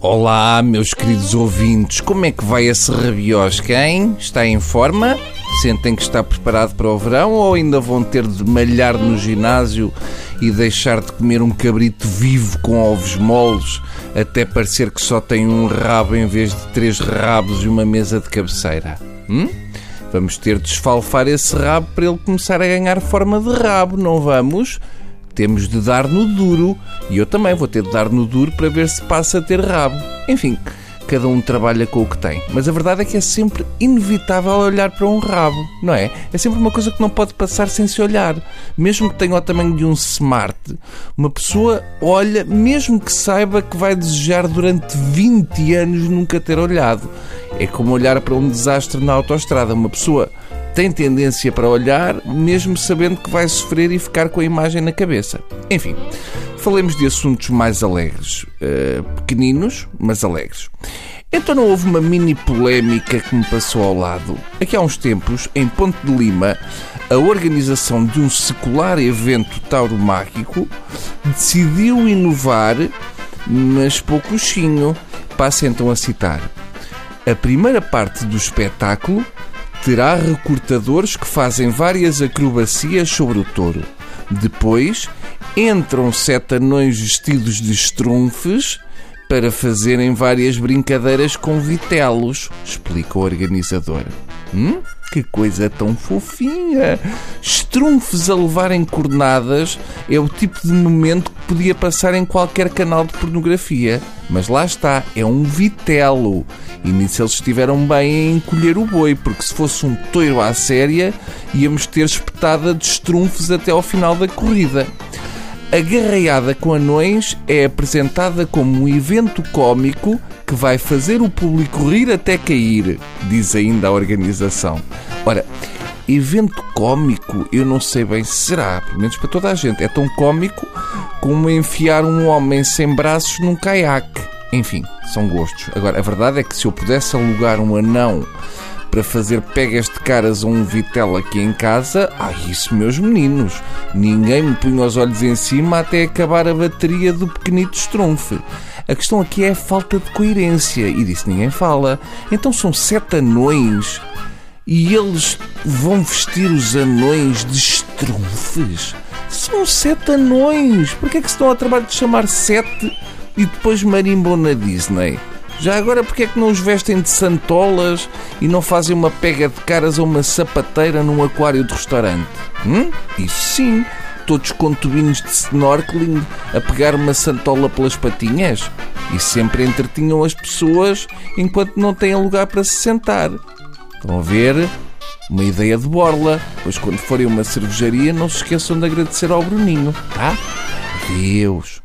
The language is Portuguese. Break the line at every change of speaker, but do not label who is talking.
Olá, meus queridos ouvintes, como é que vai esse rabiosca, hein? Está em forma? Sentem que está preparado para o verão ou ainda vão ter de malhar no ginásio e deixar de comer um cabrito vivo com ovos moles até parecer que só tem um rabo em vez de três rabos e uma mesa de cabeceira? Hum? Vamos ter de esfalfar esse rabo para ele começar a ganhar forma de rabo, não vamos? Temos de dar no duro e eu também vou ter de dar no duro para ver se passa a ter rabo. Enfim, cada um trabalha com o que tem. Mas a verdade é que é sempre inevitável olhar para um rabo, não é? É sempre uma coisa que não pode passar sem se olhar. Mesmo que tenha o tamanho de um smart, uma pessoa olha, mesmo que saiba que vai desejar durante 20 anos nunca ter olhado. É como olhar para um desastre na autoestrada. Uma pessoa tem tendência para olhar, mesmo sabendo que vai sofrer e ficar com a imagem na cabeça. Enfim, falemos de assuntos mais alegres. Uh, pequeninos, mas alegres. Então não houve uma mini polémica que me passou ao lado. Aqui há uns tempos, em Ponte de Lima, a organização de um secular evento tauromáquico decidiu inovar, mas poucochinho. Passo então a citar. A primeira parte do espetáculo terá recortadores que fazem várias acrobacias sobre o touro. Depois entram sete anões vestidos de estrunfes para fazerem várias brincadeiras com vitelos, explica o organizador. Hum? Que coisa tão fofinha! Estrunfes a levarem cornadas é o tipo de momento que podia passar em qualquer canal de pornografia. Mas lá está, é um vitelo. E nisso eles estiveram bem em encolher o boi, porque se fosse um toiro à séria, íamos ter espetada de estrunfes até ao final da corrida. A garraiada com anões é apresentada como um evento cômico que vai fazer o público rir até cair, diz ainda a organização. Ora, evento cômico, eu não sei bem se será, pelo menos para toda a gente. É tão cômico como enfiar um homem sem braços num caiaque. Enfim, são gostos. Agora, a verdade é que se eu pudesse alugar um anão para fazer pegas de caras a um vitel aqui em casa, ah, isso, meus meninos. Ninguém me punha os olhos em cima até acabar a bateria do pequenito estrunfe. A questão aqui é a falta de coerência, e disso ninguém fala. Então são sete anões e eles vão vestir os anões de estrunfes. São sete anões. Por que é que se estão a trabalho de chamar sete e depois marimbam na Disney? Já agora, porque é que não os vestem de santolas e não fazem uma pega de caras a uma sapateira num aquário de restaurante? Hum? Isso sim, todos com tubinhos de snorkeling a pegar uma santola pelas patinhas e sempre entretinham as pessoas enquanto não têm lugar para se sentar. Estão a ver? Uma ideia de borla, pois quando forem a uma cervejaria não se esqueçam de agradecer ao Bruninho, tá? Adeus.